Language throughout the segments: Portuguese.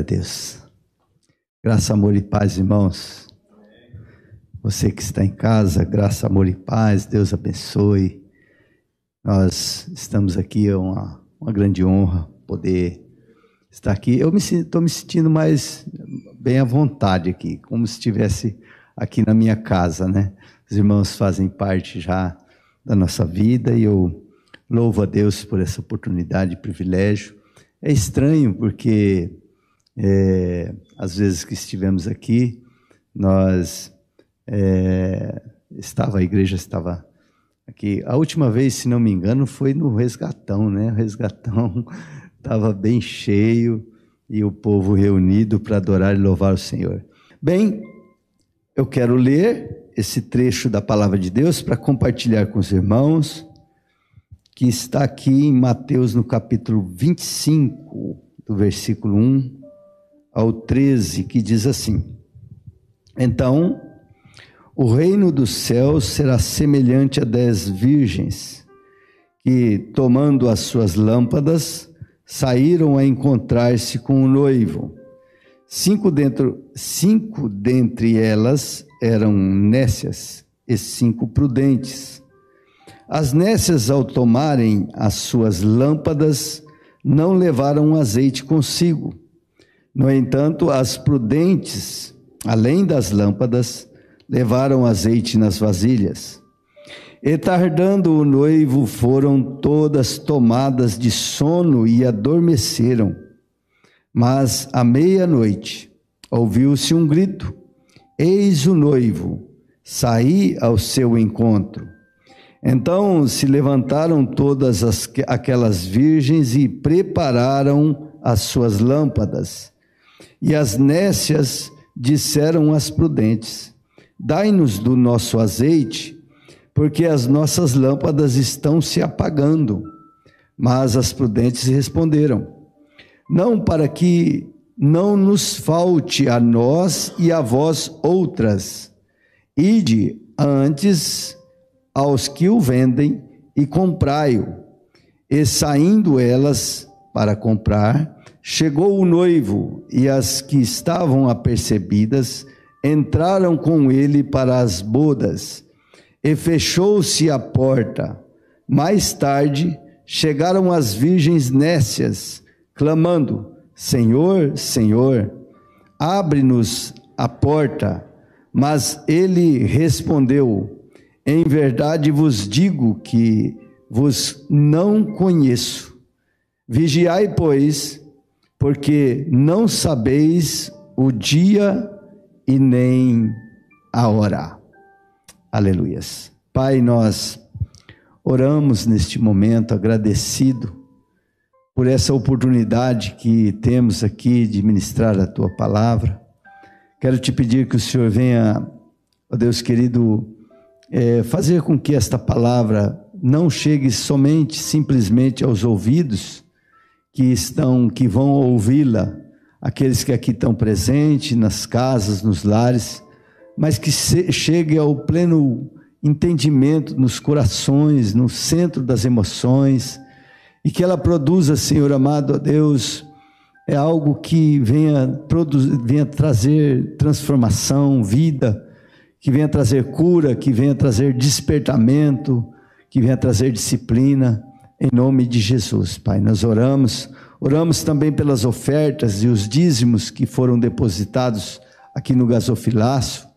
Glória a Deus. Graça, amor e paz, irmãos. Você que está em casa, graça, amor e paz, Deus abençoe. Nós estamos aqui, é uma, uma grande honra poder estar aqui. Eu estou me, me sentindo mais bem à vontade aqui, como se estivesse aqui na minha casa, né? Os irmãos fazem parte já da nossa vida e eu louvo a Deus por essa oportunidade, privilégio. É estranho porque é, às vezes que estivemos aqui, nós é, estava a igreja estava aqui. A última vez, se não me engano, foi no resgatão, né? O resgatão estava bem cheio e o povo reunido para adorar e louvar o Senhor. Bem, eu quero ler esse trecho da palavra de Deus para compartilhar com os irmãos, que está aqui em Mateus no capítulo 25, do versículo 1 ao 13, que diz assim: Então, o reino dos céus será semelhante a dez virgens, que, tomando as suas lâmpadas, saíram a encontrar-se com o noivo. Cinco, dentro, cinco dentre elas eram nécias e cinco prudentes. As nécias, ao tomarem as suas lâmpadas, não levaram azeite consigo no entanto, as prudentes, além das lâmpadas, levaram azeite nas vasilhas. E tardando o noivo, foram todas tomadas de sono e adormeceram. Mas à meia-noite ouviu-se um grito: Eis o noivo, saí ao seu encontro. Então se levantaram todas as, aquelas virgens e prepararam as suas lâmpadas. E as nécias disseram às prudentes: Dai-nos do nosso azeite, porque as nossas lâmpadas estão se apagando. Mas as prudentes responderam: Não para que não nos falte a nós e a vós outras. Ide antes aos que o vendem e comprai-o. E saindo elas para comprar, Chegou o noivo e as que estavam apercebidas entraram com ele para as bodas e fechou-se a porta. Mais tarde chegaram as virgens nécias, clamando: Senhor, Senhor, abre-nos a porta. Mas ele respondeu: Em verdade vos digo que vos não conheço. Vigiai, pois, porque não sabeis o dia e nem a hora. Aleluias. Pai, nós oramos neste momento agradecido por essa oportunidade que temos aqui de ministrar a tua palavra. Quero te pedir que o Senhor venha, ó Deus querido, é, fazer com que esta palavra não chegue somente, simplesmente aos ouvidos, que estão, que vão ouvi-la, aqueles que aqui estão presentes, nas casas, nos lares, mas que chegue ao pleno entendimento nos corações, no centro das emoções, e que ela produza, Senhor amado, a Deus, é algo que venha, produzir, venha trazer transformação, vida, que venha trazer cura, que venha trazer despertamento, que venha trazer disciplina em nome de Jesus, Pai. Nós oramos, oramos também pelas ofertas e os dízimos que foram depositados aqui no gasofilaço,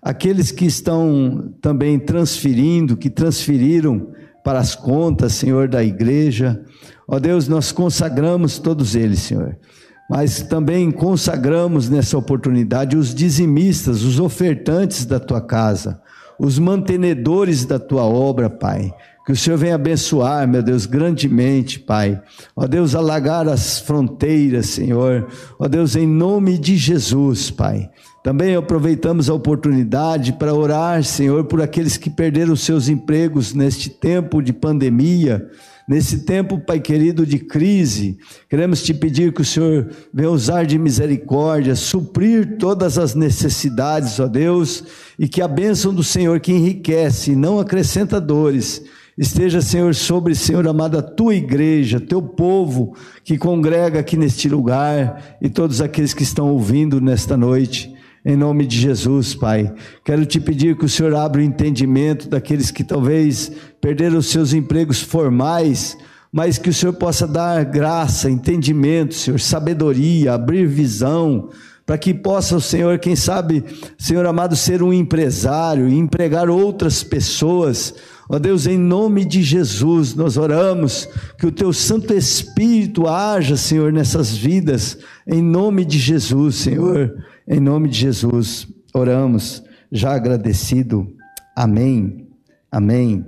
aqueles que estão também transferindo, que transferiram para as contas, Senhor, da igreja. Ó Deus, nós consagramos todos eles, Senhor. Mas também consagramos nessa oportunidade os dizimistas, os ofertantes da tua casa, os mantenedores da tua obra, Pai que o Senhor venha abençoar, meu Deus, grandemente, Pai. Ó Deus, alagar as fronteiras, Senhor. Ó Deus, em nome de Jesus, Pai. Também aproveitamos a oportunidade para orar, Senhor, por aqueles que perderam seus empregos neste tempo de pandemia, nesse tempo, Pai querido, de crise. Queremos te pedir que o Senhor venha usar de misericórdia, suprir todas as necessidades, ó Deus, e que a bênção do Senhor que enriquece não acrescenta dores Esteja, Senhor, sobre, Senhor amado, a tua igreja, teu povo que congrega aqui neste lugar e todos aqueles que estão ouvindo nesta noite. Em nome de Jesus, Pai. Quero te pedir que o Senhor abra o entendimento daqueles que talvez perderam os seus empregos formais, mas que o Senhor possa dar graça, entendimento, Senhor, sabedoria, abrir visão, para que possa o Senhor, quem sabe, Senhor amado, ser um empresário e empregar outras pessoas. Ó Deus, em nome de Jesus, nós oramos que o teu Santo Espírito haja, Senhor, nessas vidas, em nome de Jesus, Senhor, em nome de Jesus, oramos, já agradecido. Amém. Amém.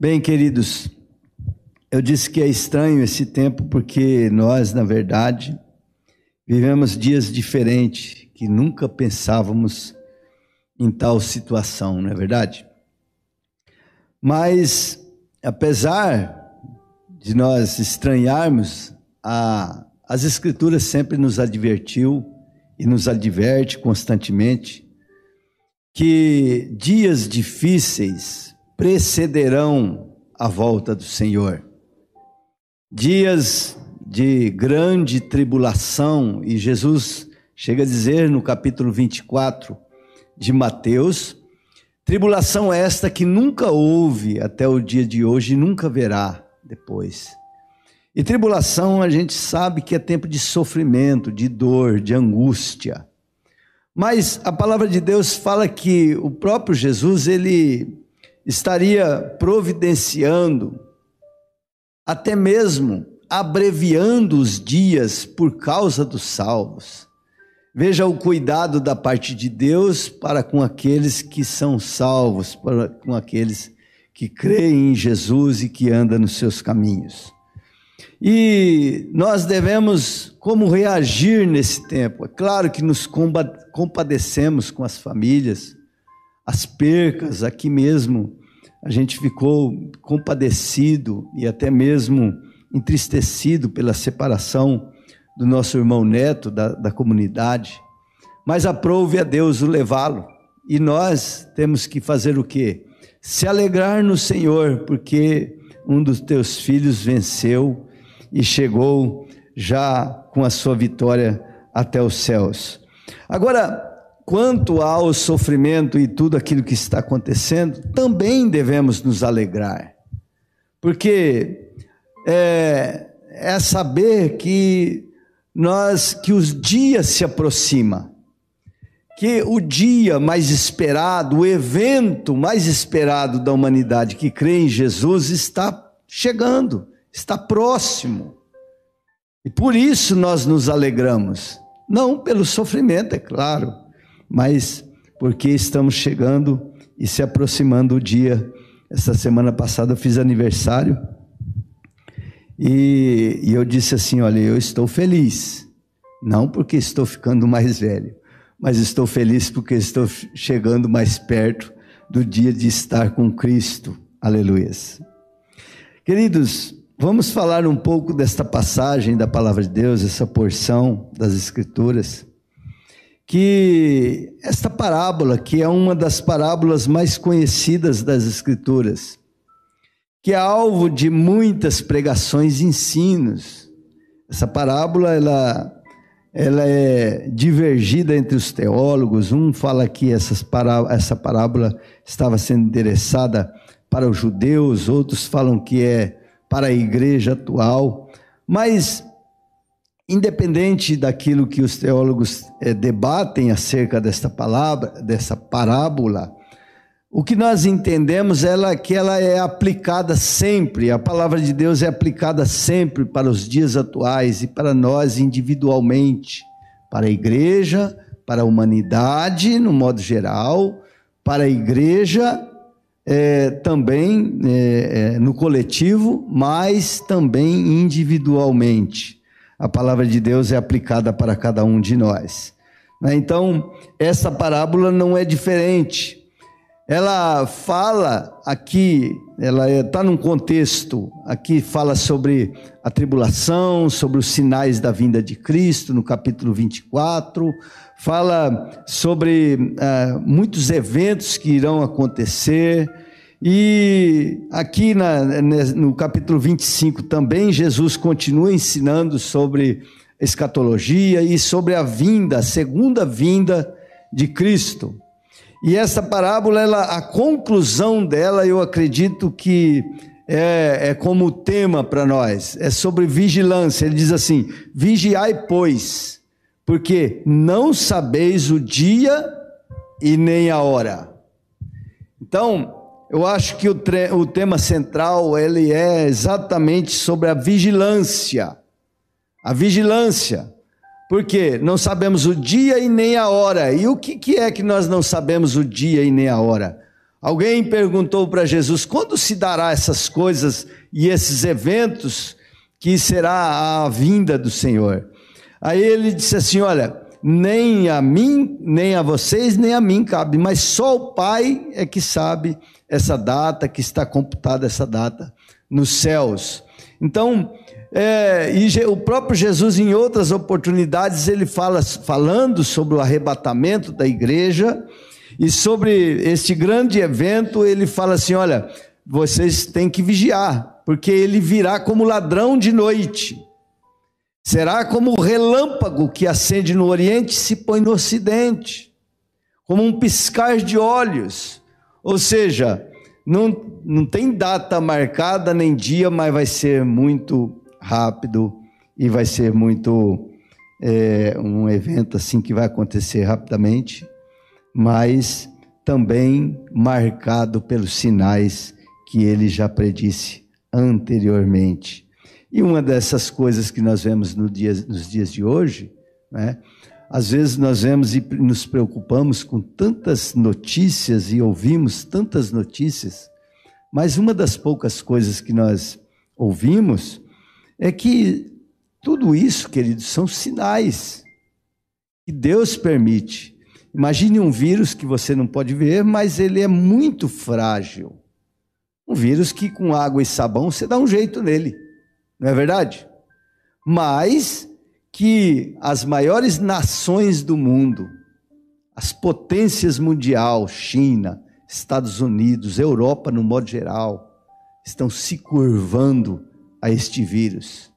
Bem, queridos, eu disse que é estranho esse tempo porque nós, na verdade, vivemos dias diferentes que nunca pensávamos em tal situação, não é verdade? Mas, apesar de nós estranharmos, a, as Escrituras sempre nos advertiu e nos adverte constantemente que dias difíceis precederão a volta do Senhor. Dias de grande tribulação, e Jesus chega a dizer no capítulo 24 de Mateus: tribulação esta que nunca houve até o dia de hoje e nunca verá depois. E tribulação a gente sabe que é tempo de sofrimento, de dor, de angústia. Mas a palavra de Deus fala que o próprio Jesus, ele estaria providenciando, até mesmo abreviando os dias por causa dos salvos. Veja o cuidado da parte de Deus para com aqueles que são salvos, para com aqueles que creem em Jesus e que andam nos seus caminhos. E nós devemos como reagir nesse tempo? É claro que nos compadecemos com as famílias, as percas aqui mesmo a gente ficou compadecido e até mesmo entristecido pela separação do nosso irmão neto da, da comunidade, mas aprove a Deus o levá-lo. E nós temos que fazer o quê? Se alegrar no Senhor, porque um dos teus filhos venceu e chegou já com a sua vitória até os céus. Agora, quanto ao sofrimento e tudo aquilo que está acontecendo, também devemos nos alegrar, porque é, é saber que nós que os dias se aproximam, que o dia mais esperado, o evento mais esperado da humanidade que crê em Jesus está chegando, está próximo. E por isso nós nos alegramos, não pelo sofrimento, é claro, mas porque estamos chegando e se aproximando o dia. Essa semana passada eu fiz aniversário e, e eu disse assim: Olha, eu estou feliz, não porque estou ficando mais velho, mas estou feliz porque estou chegando mais perto do dia de estar com Cristo. Aleluias. Queridos, vamos falar um pouco desta passagem da palavra de Deus, essa porção das Escrituras que esta parábola, que é uma das parábolas mais conhecidas das Escrituras, que é alvo de muitas pregações e ensinos. Essa parábola, ela, ela é divergida entre os teólogos. Um fala que essas pará essa parábola estava sendo endereçada para os judeus, outros falam que é para a igreja atual. Mas independente daquilo que os teólogos é, debatem acerca desta palavra, dessa parábola, o que nós entendemos é que ela é aplicada sempre, a palavra de Deus é aplicada sempre para os dias atuais e para nós individualmente, para a igreja, para a humanidade no modo geral, para a igreja é, também é, no coletivo, mas também individualmente a palavra de Deus é aplicada para cada um de nós. Né? Então, essa parábola não é diferente. Ela fala aqui, ela está num contexto, aqui fala sobre a tribulação, sobre os sinais da vinda de Cristo, no capítulo 24, fala sobre uh, muitos eventos que irão acontecer, e aqui na, no capítulo 25 também, Jesus continua ensinando sobre escatologia e sobre a vinda, a segunda vinda de Cristo. E essa parábola, ela, a conclusão dela, eu acredito que é, é como tema para nós, é sobre vigilância. Ele diz assim: vigiai, pois, porque não sabeis o dia e nem a hora. Então, eu acho que o, o tema central ele é exatamente sobre a vigilância. A vigilância. Porque não sabemos o dia e nem a hora. E o que, que é que nós não sabemos o dia e nem a hora? Alguém perguntou para Jesus: quando se dará essas coisas e esses eventos que será a vinda do Senhor? Aí ele disse assim: Olha, nem a mim, nem a vocês, nem a mim cabe, mas só o Pai é que sabe essa data, que está computada essa data nos céus. Então, é, e o próprio Jesus, em outras oportunidades, ele fala falando sobre o arrebatamento da igreja e sobre este grande evento, ele fala assim: olha, vocês têm que vigiar, porque ele virá como ladrão de noite. Será como o relâmpago que acende no oriente e se põe no ocidente, como um piscar de olhos. Ou seja, não, não tem data marcada nem dia, mas vai ser muito rápido e vai ser muito é, um evento assim que vai acontecer rapidamente, mas também marcado pelos sinais que ele já predisse anteriormente. E uma dessas coisas que nós vemos no dia, nos dias de hoje, né? às vezes nós vemos e nos preocupamos com tantas notícias e ouvimos tantas notícias, mas uma das poucas coisas que nós ouvimos é que tudo isso, queridos, são sinais que Deus permite. Imagine um vírus que você não pode ver, mas ele é muito frágil. Um vírus que com água e sabão você dá um jeito nele, não é verdade? Mas que as maiores nações do mundo, as potências mundial, China, Estados Unidos, Europa no modo geral, estão se curvando a este vírus.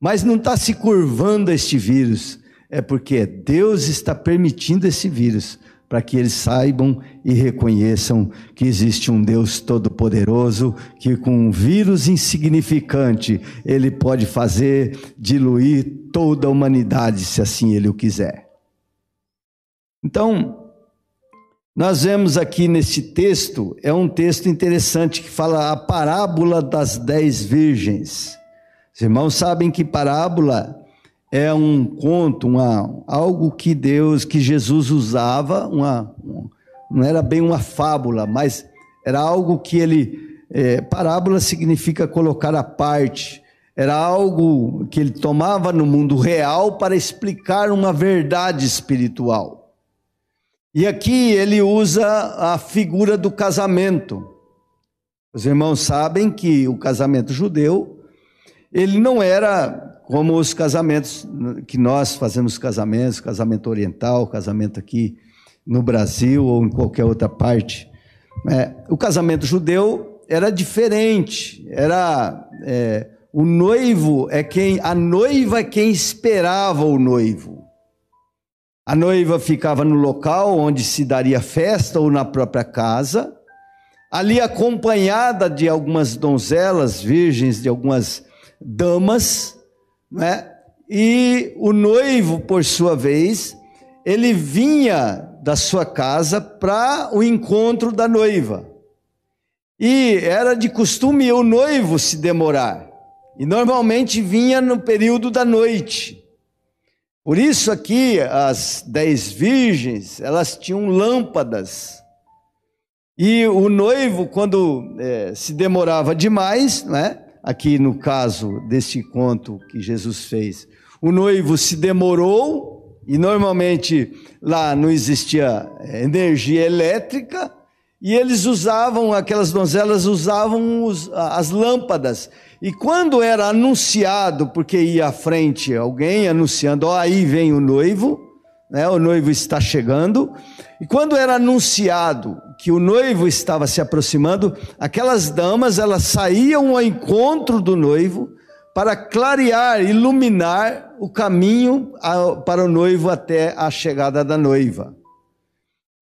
Mas não está se curvando a este vírus, é porque Deus está permitindo esse vírus para que eles saibam e reconheçam que existe um Deus todo-poderoso que com um vírus insignificante ele pode fazer diluir toda a humanidade se assim ele o quiser. Então, nós vemos aqui neste texto, é um texto interessante que fala a parábola das dez virgens. Os irmãos sabem que parábola é um conto, uma, algo que Deus, que Jesus usava, uma, não era bem uma fábula, mas era algo que ele. É, parábola significa colocar à parte, era algo que ele tomava no mundo real para explicar uma verdade espiritual. E aqui ele usa a figura do casamento. Os irmãos sabem que o casamento judeu, ele não era como os casamentos que nós fazemos casamentos, casamento oriental, casamento aqui no Brasil ou em qualquer outra parte. É, o casamento judeu era diferente, era é, o noivo é quem, a noiva é quem esperava o noivo. A noiva ficava no local onde se daria festa ou na própria casa, ali acompanhada de algumas donzelas virgens, de algumas damas, né? E o noivo, por sua vez, ele vinha da sua casa para o encontro da noiva. E era de costume o noivo se demorar. E normalmente vinha no período da noite. Por isso aqui as dez virgens, elas tinham lâmpadas. E o noivo, quando é, se demorava demais, né? aqui no caso deste conto que Jesus fez, o noivo se demorou, e normalmente lá não existia é, energia elétrica, e eles usavam, aquelas donzelas usavam os, as lâmpadas. E quando era anunciado, porque ia à frente alguém anunciando, ó, oh, aí vem o noivo, né, o noivo está chegando, e quando era anunciado que o noivo estava se aproximando, aquelas damas, elas saíam ao encontro do noivo, para clarear, iluminar o caminho para o noivo até a chegada da noiva.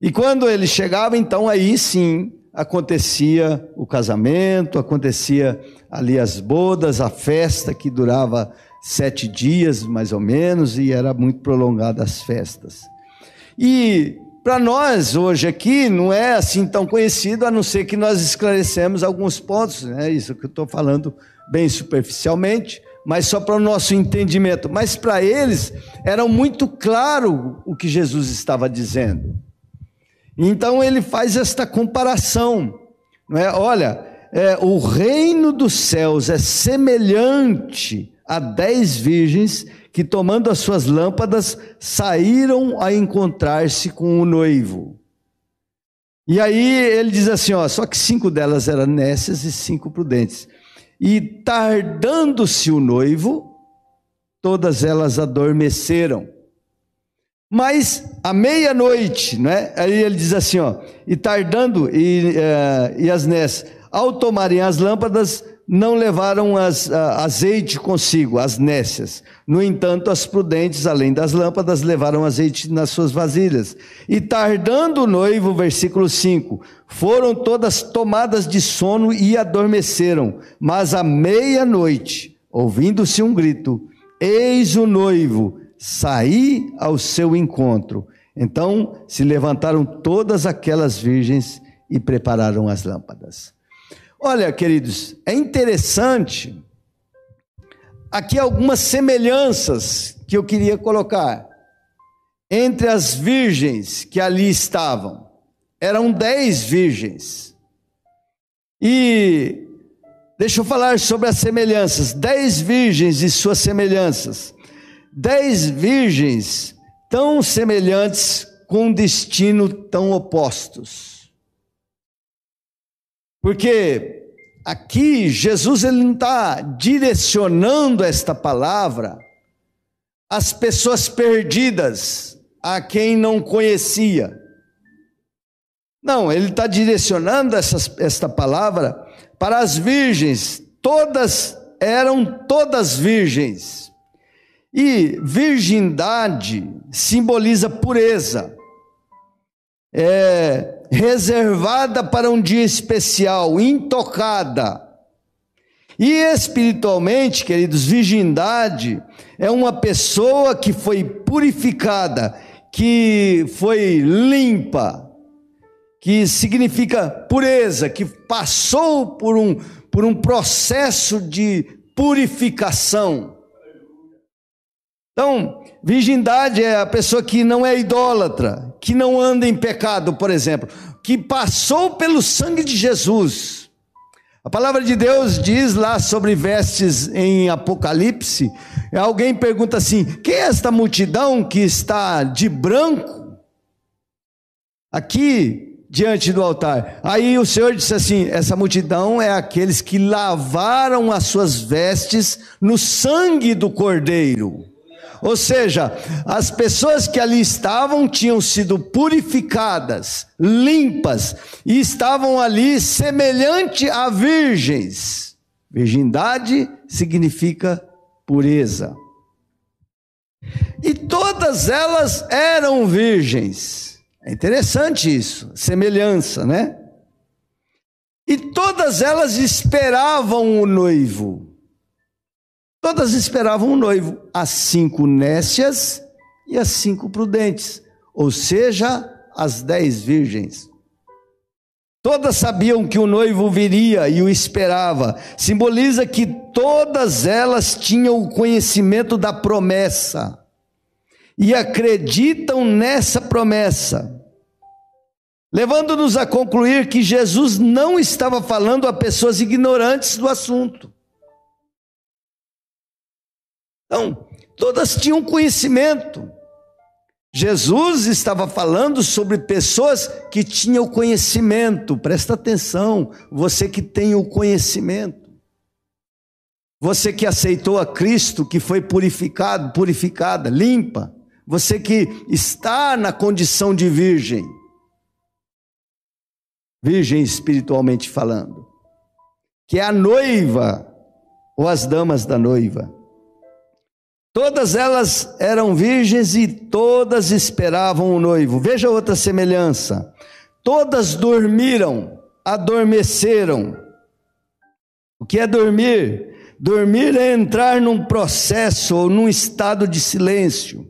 E quando ele chegava, então aí sim acontecia o casamento, acontecia ali as bodas, a festa que durava sete dias mais ou menos e era muito prolongada as festas. E para nós hoje aqui não é assim tão conhecido, a não ser que nós esclarecemos alguns pontos, né? Isso que eu estou falando bem superficialmente, mas só para o nosso entendimento. Mas para eles era muito claro o que Jesus estava dizendo. Então ele faz esta comparação, não é? Olha, é, o reino dos céus é semelhante a dez virgens que, tomando as suas lâmpadas, saíram a encontrar-se com o noivo. E aí ele diz assim: ó, só que cinco delas eram nécias e cinco prudentes. E tardando-se o noivo, todas elas adormeceram. Mas à meia-noite, né? Aí ele diz assim, ó, e tardando e, uh, e as nés, ao tomarem as lâmpadas, não levaram as, uh, azeite consigo, as nécias. No entanto, as prudentes, além das lâmpadas, levaram azeite nas suas vasilhas. E tardando o noivo, versículo 5, foram todas tomadas de sono e adormeceram. Mas à meia-noite, ouvindo-se um grito, eis o noivo sair ao seu encontro. Então se levantaram todas aquelas virgens e prepararam as lâmpadas. Olha, queridos, é interessante aqui algumas semelhanças que eu queria colocar entre as virgens que ali estavam. Eram dez virgens. E deixa eu falar sobre as semelhanças. Dez virgens e suas semelhanças dez virgens tão semelhantes com destino tão opostos. Porque aqui Jesus ele não está direcionando esta palavra às pessoas perdidas, a quem não conhecia. Não, ele está direcionando essas, esta palavra para as virgens, todas eram todas virgens. E virgindade simboliza pureza, é reservada para um dia especial, intocada. E espiritualmente, queridos, virgindade é uma pessoa que foi purificada, que foi limpa, que significa pureza, que passou por um, por um processo de purificação. Então, virgindade é a pessoa que não é idólatra, que não anda em pecado, por exemplo, que passou pelo sangue de Jesus. A palavra de Deus diz lá sobre vestes em Apocalipse. Alguém pergunta assim: quem é esta multidão que está de branco aqui diante do altar? Aí o Senhor disse assim: essa multidão é aqueles que lavaram as suas vestes no sangue do Cordeiro. Ou seja, as pessoas que ali estavam tinham sido purificadas, limpas, e estavam ali semelhante a virgens. Virgindade significa pureza. E todas elas eram virgens. É interessante isso, semelhança, né? E todas elas esperavam o noivo. Todas esperavam um noivo, as cinco nécias e as cinco prudentes, ou seja, as dez virgens. Todas sabiam que o noivo viria e o esperava. Simboliza que todas elas tinham o conhecimento da promessa e acreditam nessa promessa. Levando-nos a concluir que Jesus não estava falando a pessoas ignorantes do assunto. Então, todas tinham conhecimento. Jesus estava falando sobre pessoas que tinham conhecimento, presta atenção, você que tem o conhecimento, você que aceitou a Cristo, que foi purificado, purificada, limpa, você que está na condição de virgem, virgem espiritualmente falando, que é a noiva ou as damas da noiva. Todas elas eram virgens e todas esperavam o noivo. Veja outra semelhança. Todas dormiram, adormeceram. O que é dormir? Dormir é entrar num processo ou num estado de silêncio.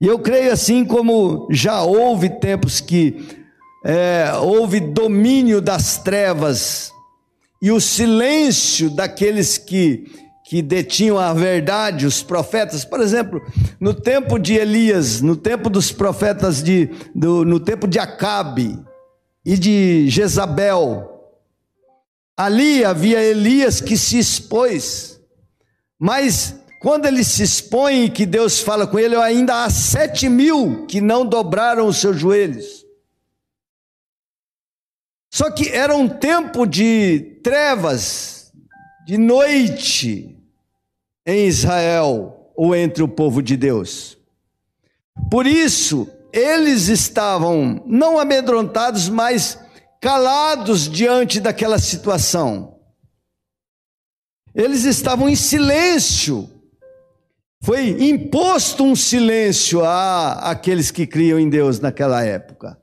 E eu creio assim como já houve tempos que é, houve domínio das trevas e o silêncio daqueles que que detinham a verdade, os profetas, por exemplo, no tempo de Elias, no tempo dos profetas de, do, no tempo de Acabe e de Jezabel, ali havia Elias que se expôs, mas quando ele se expõe e que Deus fala com ele, ainda há sete mil que não dobraram os seus joelhos. Só que era um tempo de trevas, de noite, em Israel ou entre o povo de Deus. Por isso, eles estavam não amedrontados, mas calados diante daquela situação. Eles estavam em silêncio. Foi imposto um silêncio a aqueles que criam em Deus naquela época.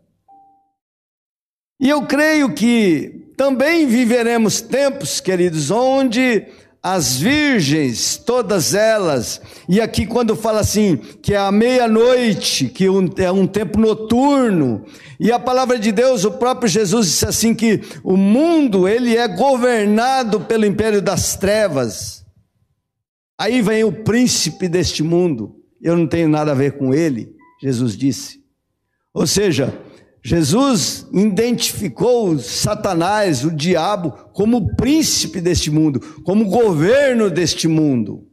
E eu creio que também viveremos tempos, queridos, onde as virgens, todas elas, e aqui quando fala assim, que é a meia-noite, que é um tempo noturno, e a palavra de Deus, o próprio Jesus disse assim que o mundo, ele é governado pelo império das trevas. Aí vem o príncipe deste mundo, eu não tenho nada a ver com ele, Jesus disse. Ou seja, Jesus identificou Satanás, o diabo, como príncipe deste mundo, como governo deste mundo.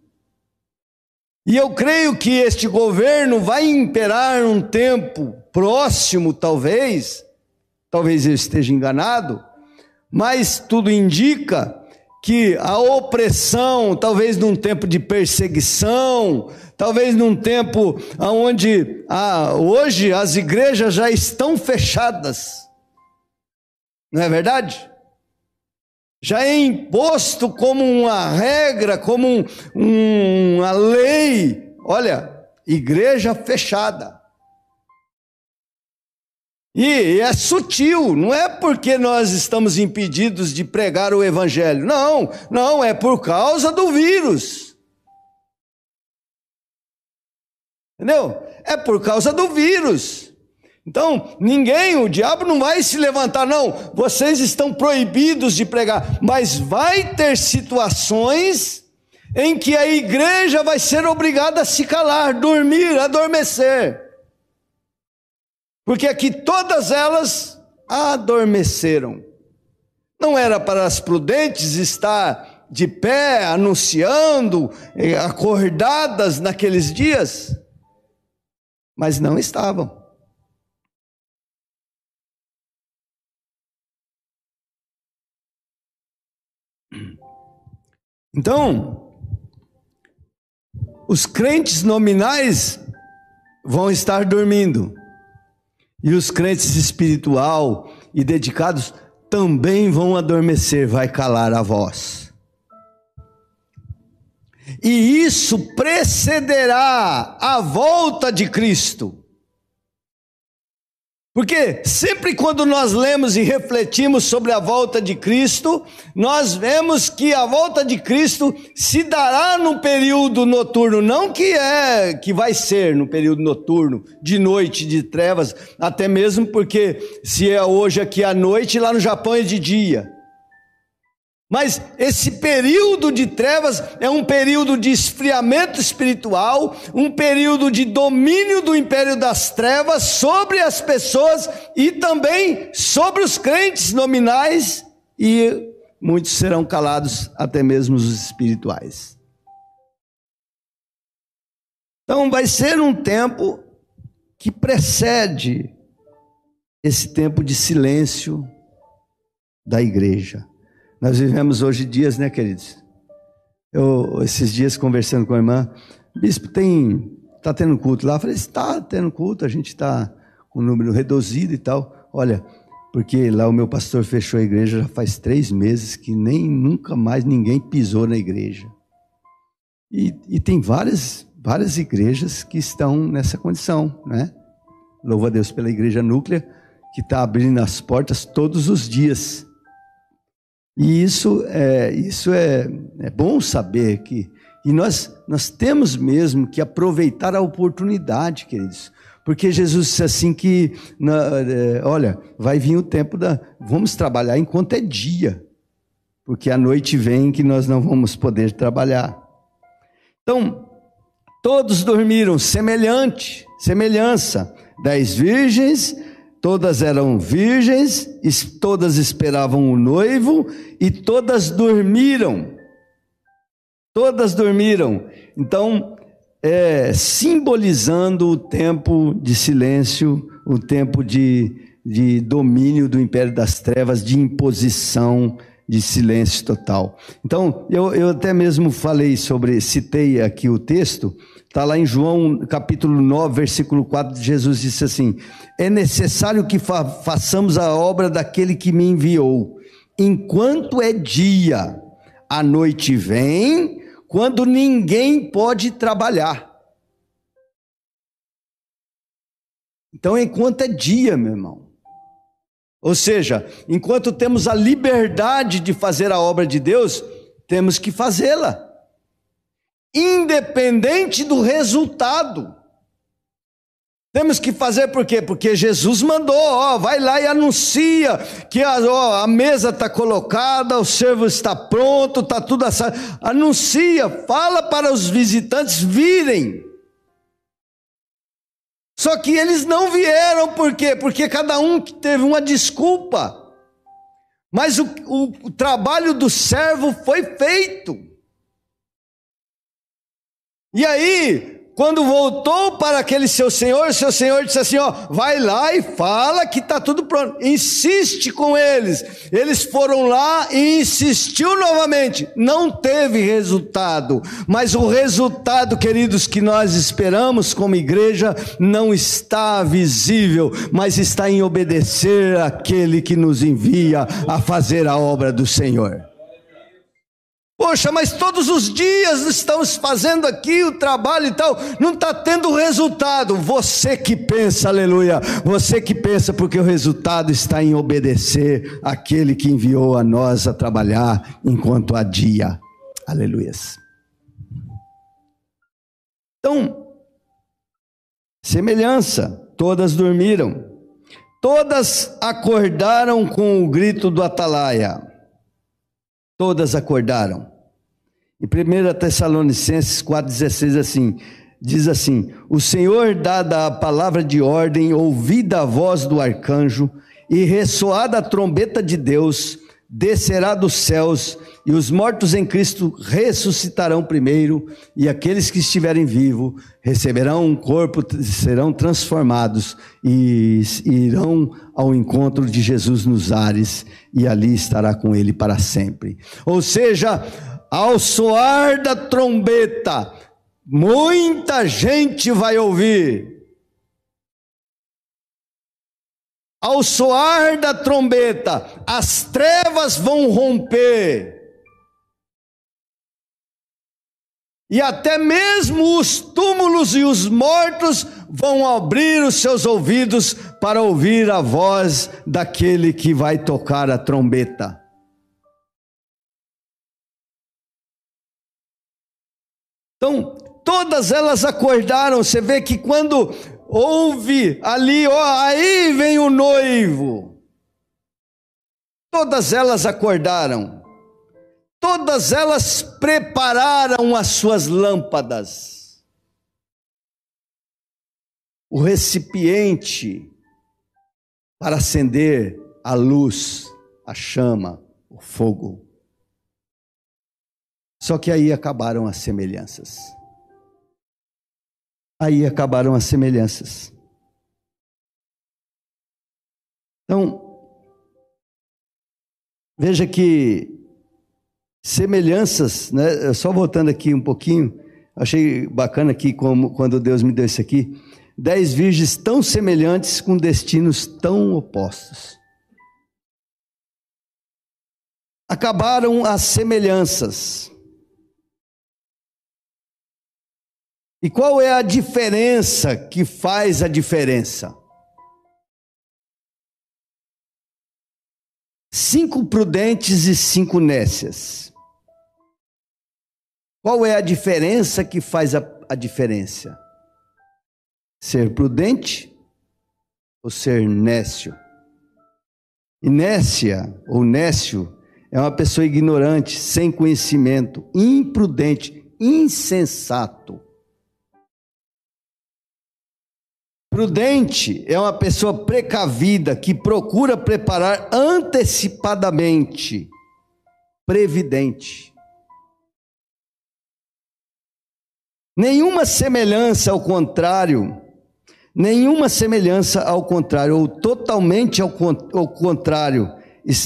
E eu creio que este governo vai imperar um tempo próximo, talvez, talvez eu esteja enganado, mas tudo indica que a opressão, talvez num tempo de perseguição, talvez num tempo onde ah, hoje as igrejas já estão fechadas, não é verdade? Já é imposto como uma regra, como um, um, uma lei, olha, igreja fechada. E é sutil, não é porque nós estamos impedidos de pregar o Evangelho. Não, não, é por causa do vírus. Entendeu? É por causa do vírus. Então, ninguém, o diabo não vai se levantar, não. Vocês estão proibidos de pregar. Mas vai ter situações em que a igreja vai ser obrigada a se calar, dormir, adormecer porque aqui todas elas adormeceram. Não era para as prudentes estar de pé, anunciando, eh, acordadas naqueles dias, mas não estavam. Então, os crentes nominais vão estar dormindo. E os crentes espiritual e dedicados também vão adormecer, vai calar a voz. E isso precederá a volta de Cristo. Porque sempre quando nós lemos e refletimos sobre a volta de Cristo, nós vemos que a volta de Cristo se dará no período noturno, não que é que vai ser no período noturno, de noite, de trevas, até mesmo porque se é hoje aqui à noite, lá no Japão é de dia. Mas esse período de trevas é um período de esfriamento espiritual, um período de domínio do império das trevas sobre as pessoas e também sobre os crentes nominais, e muitos serão calados, até mesmo os espirituais. Então vai ser um tempo que precede esse tempo de silêncio da igreja. Nós vivemos hoje dias, né, queridos? Eu, esses dias, conversando com a irmã, bispo, tem, tá tendo culto lá? Eu falei, está tendo culto, a gente está com um número reduzido e tal. Olha, porque lá o meu pastor fechou a igreja já faz três meses que nem nunca mais ninguém pisou na igreja. E, e tem várias, várias igrejas que estão nessa condição, né? Louva a Deus pela igreja núclea, que está abrindo as portas todos os dias. E isso é, isso é, é bom saber que. E nós, nós temos mesmo que aproveitar a oportunidade, queridos. Porque Jesus disse assim que, na, é, olha, vai vir o tempo da. Vamos trabalhar enquanto é dia. Porque a noite vem que nós não vamos poder trabalhar. Então, todos dormiram, semelhante, semelhança. Dez virgens Todas eram virgens, todas esperavam o noivo e todas dormiram. Todas dormiram. Então, é, simbolizando o tempo de silêncio, o tempo de, de domínio do império das trevas, de imposição, de silêncio total. Então, eu, eu até mesmo falei sobre, citei aqui o texto, Está lá em João capítulo 9, versículo 4, Jesus disse assim: É necessário que fa façamos a obra daquele que me enviou, enquanto é dia, a noite vem, quando ninguém pode trabalhar. Então, enquanto é dia, meu irmão. Ou seja, enquanto temos a liberdade de fazer a obra de Deus, temos que fazê-la independente do resultado. Temos que fazer por quê? Porque Jesus mandou, ó, vai lá e anuncia que a, ó, a mesa está colocada, o servo está pronto, está tudo assado. Anuncia, fala para os visitantes virem. Só que eles não vieram, por quê? Porque cada um teve uma desculpa. Mas o, o, o trabalho do servo foi feito. E aí, quando voltou para aquele seu senhor, seu senhor disse assim: ó, vai lá e fala que está tudo pronto. Insiste com eles. Eles foram lá e insistiu novamente. Não teve resultado. Mas o resultado, queridos, que nós esperamos como igreja não está visível, mas está em obedecer aquele que nos envia a fazer a obra do Senhor. Poxa, mas todos os dias estamos fazendo aqui o trabalho e tal, não está tendo resultado. Você que pensa, aleluia, você que pensa, porque o resultado está em obedecer aquele que enviou a nós a trabalhar enquanto há dia, aleluia. Então, semelhança, todas dormiram, todas acordaram com o grito do atalaia. Todas acordaram. Em 1 Tessalonicenses 4,16 assim, diz assim: O Senhor, dada a palavra de ordem, ouvida a voz do arcanjo, e ressoada a trombeta de Deus, descerá dos céus, e os mortos em Cristo ressuscitarão primeiro, e aqueles que estiverem vivos receberão um corpo, serão transformados e irão ao encontro de Jesus nos ares, e ali estará com ele para sempre. Ou seja, ao soar da trombeta, muita gente vai ouvir. Ao soar da trombeta, as trevas vão romper. E até mesmo os túmulos e os mortos vão abrir os seus ouvidos para ouvir a voz daquele que vai tocar a trombeta. Então, todas elas acordaram. Você vê que quando houve ali, ó, aí vem o noivo. Todas elas acordaram. Todas elas prepararam as suas lâmpadas. O recipiente para acender a luz, a chama, o fogo. Só que aí acabaram as semelhanças. Aí acabaram as semelhanças. Então, veja que semelhanças, né? Só voltando aqui um pouquinho, achei bacana aqui como quando Deus me deu isso aqui, dez virgens tão semelhantes com destinos tão opostos. Acabaram as semelhanças. E qual é a diferença que faz a diferença? Cinco prudentes e cinco nécias. Qual é a diferença que faz a, a diferença? Ser prudente ou ser nécio? Inécia ou nécio é uma pessoa ignorante, sem conhecimento, imprudente, insensato. Prudente é uma pessoa precavida que procura preparar antecipadamente, previdente. Nenhuma semelhança ao contrário, nenhuma semelhança ao contrário, ou totalmente ao, contrário.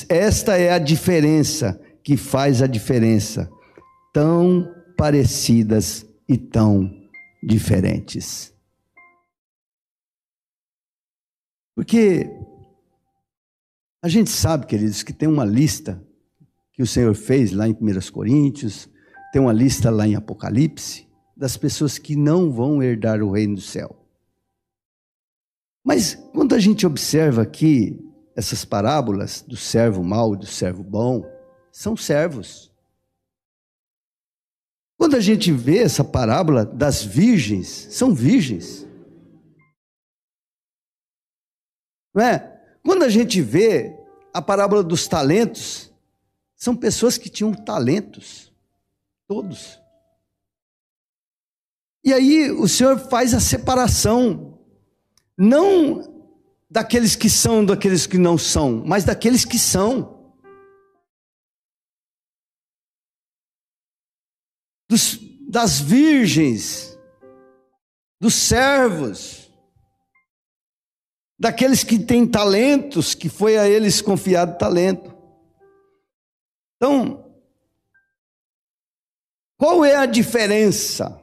Esta é a diferença que faz a diferença. Tão parecidas e tão diferentes. Porque a gente sabe, queridos, que tem uma lista que o Senhor fez lá em 1 Coríntios, tem uma lista lá em Apocalipse, das pessoas que não vão herdar o reino do céu. Mas quando a gente observa aqui essas parábolas do servo mau e do servo bom, são servos. Quando a gente vê essa parábola das virgens, são virgens. Não é? Quando a gente vê a parábola dos talentos, são pessoas que tinham talentos, todos. E aí o Senhor faz a separação, não daqueles que são, daqueles que não são, mas daqueles que são. Dos, das virgens, dos servos, daqueles que têm talentos, que foi a eles confiado talento. Então, qual é a diferença?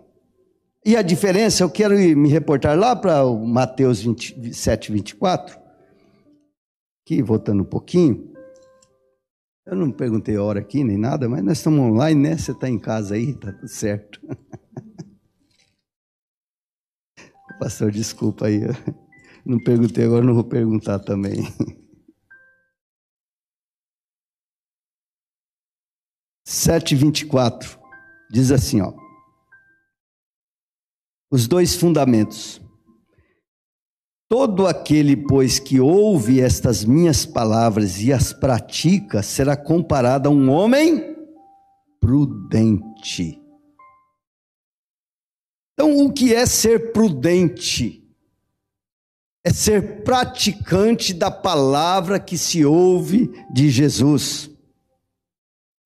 E a diferença, eu quero me reportar lá para o Mateus 27, 24, aqui, voltando um pouquinho. Eu não perguntei a hora aqui, nem nada, mas nós estamos online, né? Você está em casa aí, está tudo certo. Pastor, desculpa aí. Não perguntei, agora não vou perguntar também. Sete vinte e quatro diz assim, ó. Os dois fundamentos. Todo aquele, pois, que ouve estas minhas palavras e as pratica, será comparado a um homem prudente. Então, o que é ser prudente? É ser praticante da palavra que se ouve de Jesus.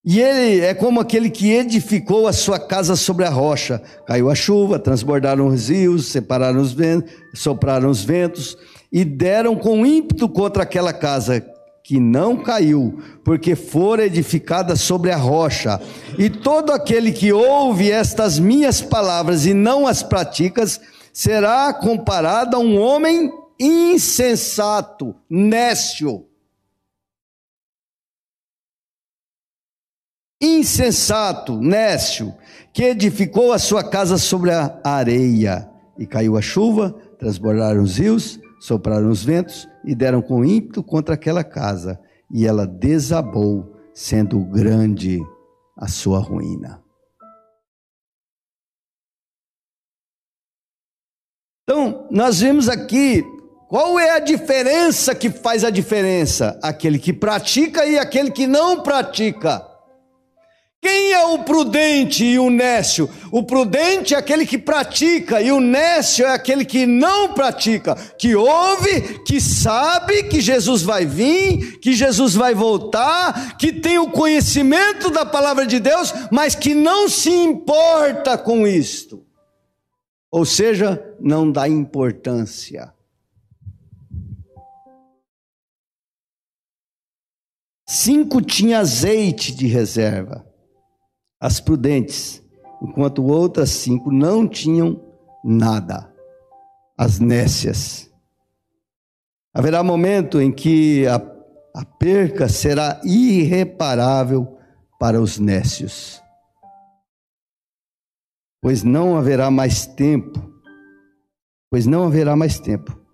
E ele é como aquele que edificou a sua casa sobre a rocha. Caiu a chuva, transbordaram os rios, separaram os ventos, sopraram os ventos e deram com ímpeto contra aquela casa que não caiu, porque fora edificada sobre a rocha. E todo aquele que ouve estas minhas palavras e não as pratica, será comparado a um homem insensato, nécio. Insensato, nécio, que edificou a sua casa sobre a areia, e caiu a chuva, transbordaram os rios, sopraram os ventos e deram com ímpeto contra aquela casa, e ela desabou, sendo grande a sua ruína. Então, nós vemos aqui qual é a diferença que faz a diferença? Aquele que pratica e aquele que não pratica. Quem é o prudente e o nécio? O prudente é aquele que pratica, e o nécio é aquele que não pratica, que ouve, que sabe que Jesus vai vir, que Jesus vai voltar, que tem o conhecimento da palavra de Deus, mas que não se importa com isto. Ou seja, não dá importância. Cinco tinham azeite de reserva, as prudentes, enquanto outras cinco não tinham nada, as nécias. Haverá momento em que a, a perca será irreparável para os nécios, pois não haverá mais tempo, pois não haverá mais tempo.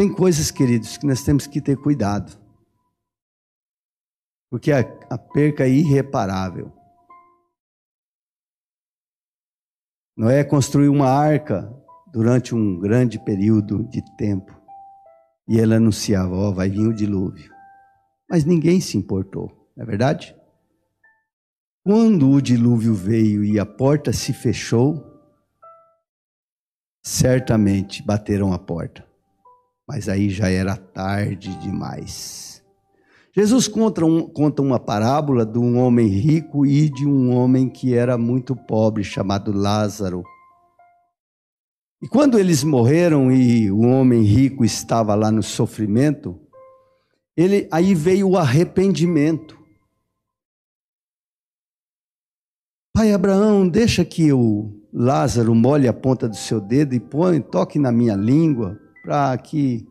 Tem coisas, queridos, que nós temos que ter cuidado, porque a, a perca é irreparável. Noé construiu uma arca durante um grande período de tempo. E ele anunciava: Ó, oh, vai vir o dilúvio. Mas ninguém se importou, não é verdade? Quando o dilúvio veio e a porta se fechou, certamente bateram a porta. Mas aí já era tarde demais. Jesus conta, um, conta uma parábola de um homem rico e de um homem que era muito pobre, chamado Lázaro. E quando eles morreram e o homem rico estava lá no sofrimento, ele aí veio o arrependimento. Pai Abraão, deixa que o Lázaro molhe a ponta do seu dedo e põe, toque na minha língua, para que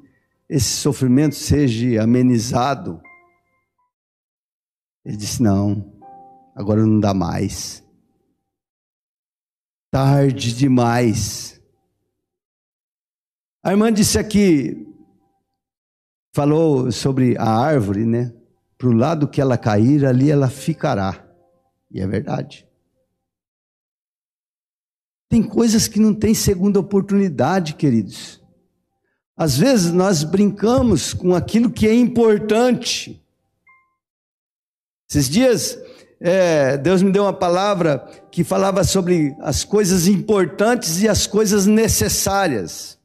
esse sofrimento seja amenizado. Ele disse: Não, agora não dá mais. Tarde demais. A irmã disse aqui, falou sobre a árvore, né? Para o lado que ela cair, ali ela ficará. E é verdade. Tem coisas que não tem segunda oportunidade, queridos. Às vezes nós brincamos com aquilo que é importante. Esses dias, é, Deus me deu uma palavra que falava sobre as coisas importantes e as coisas necessárias.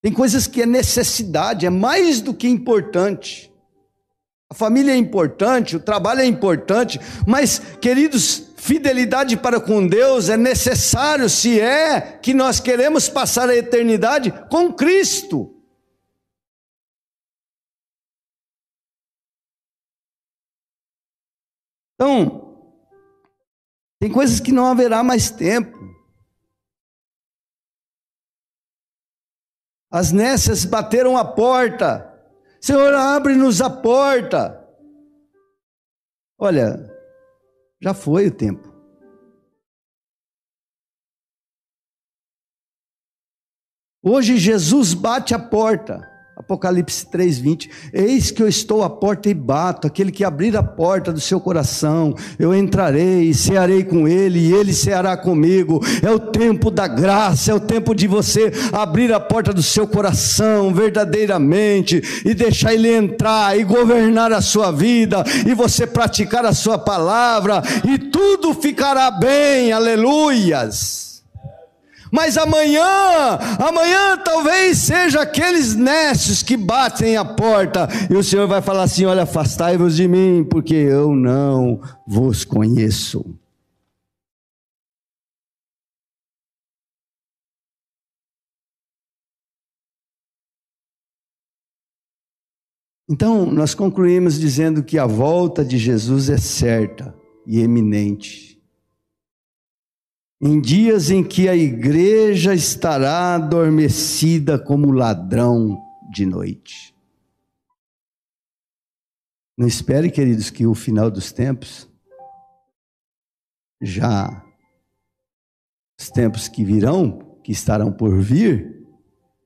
Tem coisas que é necessidade, é mais do que importante. A família é importante, o trabalho é importante, mas, queridos, fidelidade para com Deus é necessário se é que nós queremos passar a eternidade com Cristo. Então, tem coisas que não haverá mais tempo. As nécias bateram a porta. Senhor, abre-nos a porta. Olha, já foi o tempo. Hoje Jesus bate a porta. Apocalipse 3:20. Eis que eu estou à porta e bato, aquele que abrir a porta do seu coração, eu entrarei e cearei com ele, e ele ceará comigo. É o tempo da graça, é o tempo de você abrir a porta do seu coração verdadeiramente e deixar ele entrar e governar a sua vida e você praticar a sua palavra e tudo ficará bem. Aleluias. Mas amanhã, amanhã talvez seja aqueles nécios que batem a porta e o Senhor vai falar assim: Olha, afastai-vos de mim, porque eu não vos conheço. Então, nós concluímos dizendo que a volta de Jesus é certa e eminente em dias em que a igreja estará adormecida como ladrão de noite. Não espere, queridos, que o final dos tempos, já os tempos que virão, que estarão por vir,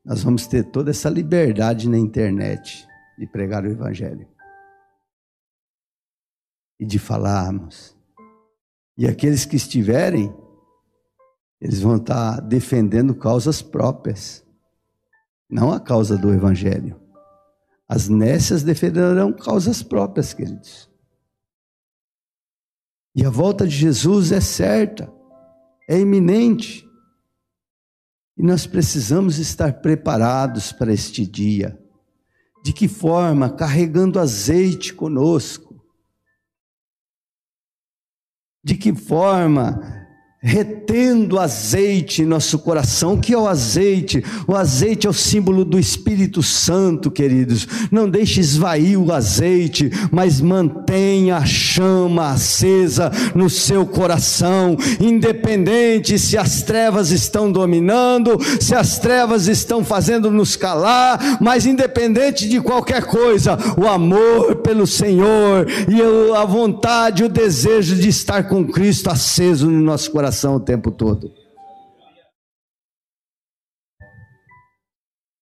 nós vamos ter toda essa liberdade na internet de pregar o Evangelho e de falarmos. E aqueles que estiverem eles vão estar defendendo causas próprias, não a causa do Evangelho. As nécias defenderão causas próprias, queridos. E a volta de Jesus é certa, é iminente. E nós precisamos estar preparados para este dia. De que forma? Carregando azeite conosco. De que forma? Retendo azeite em nosso coração. O que é o azeite? O azeite é o símbolo do Espírito Santo, queridos. Não deixe esvair o azeite, mas mantenha a chama acesa no seu coração, independente se as trevas estão dominando, se as trevas estão fazendo nos calar, mas independente de qualquer coisa, o amor pelo Senhor e a vontade, o desejo de estar com Cristo aceso no nosso coração o tempo todo.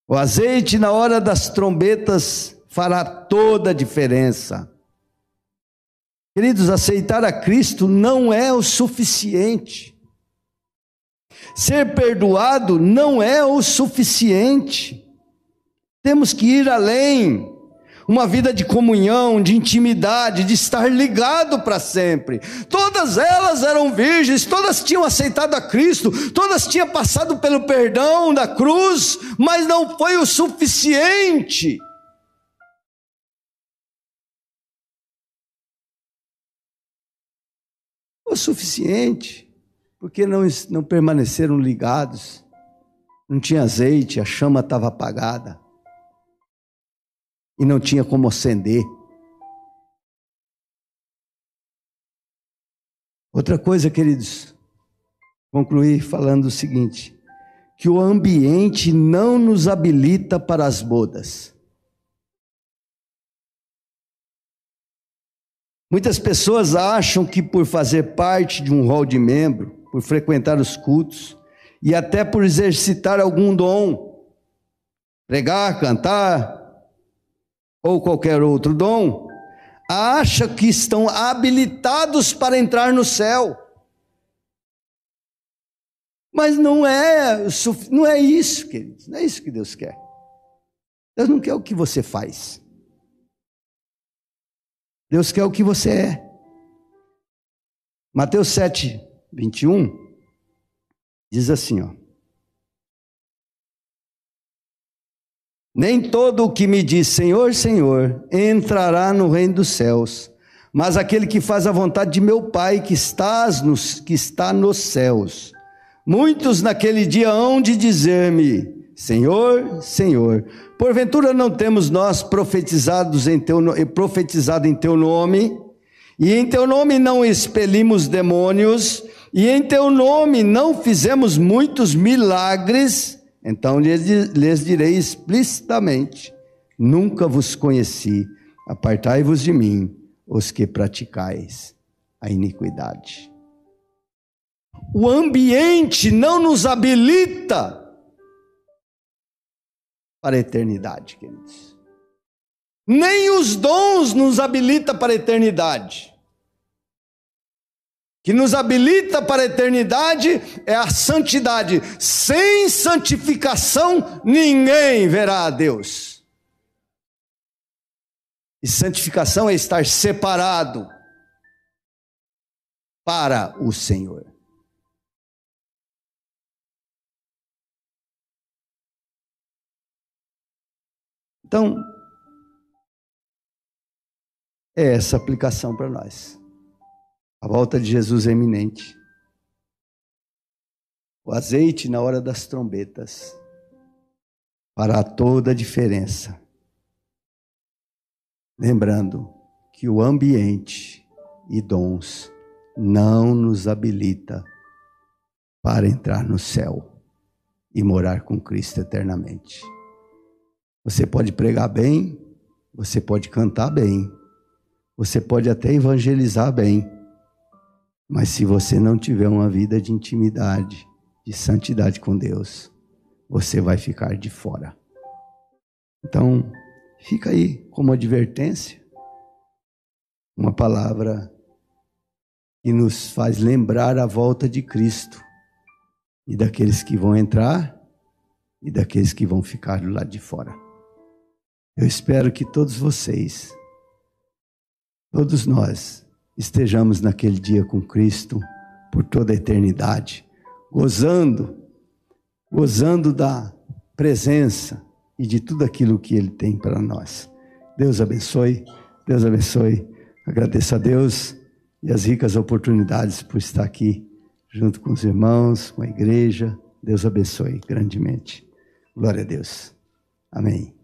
O azeite na hora das trombetas fará toda a diferença. Queridos, aceitar a Cristo não é o suficiente. Ser perdoado não é o suficiente. Temos que ir além uma vida de comunhão, de intimidade, de estar ligado para sempre. Todas elas eram virgens, todas tinham aceitado a Cristo, todas tinham passado pelo perdão da cruz, mas não foi o suficiente. O suficiente, porque não, não permaneceram ligados, não tinha azeite, a chama estava apagada e não tinha como acender. Outra coisa, queridos, concluir falando o seguinte: que o ambiente não nos habilita para as bodas. Muitas pessoas acham que por fazer parte de um rol de membro, por frequentar os cultos e até por exercitar algum dom, pregar, cantar, ou qualquer outro dom, acha que estão habilitados para entrar no céu. Mas não é, não é isso, queridos, não é isso que Deus quer. Deus não quer o que você faz. Deus quer o que você é. Mateus 7, 21 diz assim, ó. Nem todo o que me diz Senhor, Senhor entrará no reino dos céus, mas aquele que faz a vontade de meu Pai que, estás nos, que está nos céus. Muitos naquele dia hão de dizer-me: Senhor, Senhor, porventura não temos nós profetizados em teu, profetizado em teu nome, e em teu nome não expelimos demônios, e em teu nome não fizemos muitos milagres? Então lhes direi explicitamente: Nunca vos conheci, apartai-vos de mim, os que praticais a iniquidade. O ambiente não nos habilita para a eternidade, queridos. Nem os dons nos habilita para a eternidade que nos habilita para a eternidade é a santidade. Sem santificação, ninguém verá a Deus. E santificação é estar separado para o Senhor. Então, é essa aplicação para nós. A volta de Jesus é iminente. O azeite na hora das trombetas fará toda a diferença. Lembrando que o ambiente e dons não nos habilita para entrar no céu e morar com Cristo eternamente. Você pode pregar bem, você pode cantar bem, você pode até evangelizar bem, mas se você não tiver uma vida de intimidade, de santidade com Deus, você vai ficar de fora. Então, fica aí como advertência, uma palavra que nos faz lembrar a volta de Cristo e daqueles que vão entrar e daqueles que vão ficar do lado de fora. Eu espero que todos vocês, todos nós, estejamos naquele dia com Cristo por toda a eternidade, gozando, gozando da presença e de tudo aquilo que Ele tem para nós. Deus abençoe, Deus abençoe. Agradeço a Deus e as ricas oportunidades por estar aqui junto com os irmãos, com a igreja. Deus abençoe grandemente. Glória a Deus. Amém.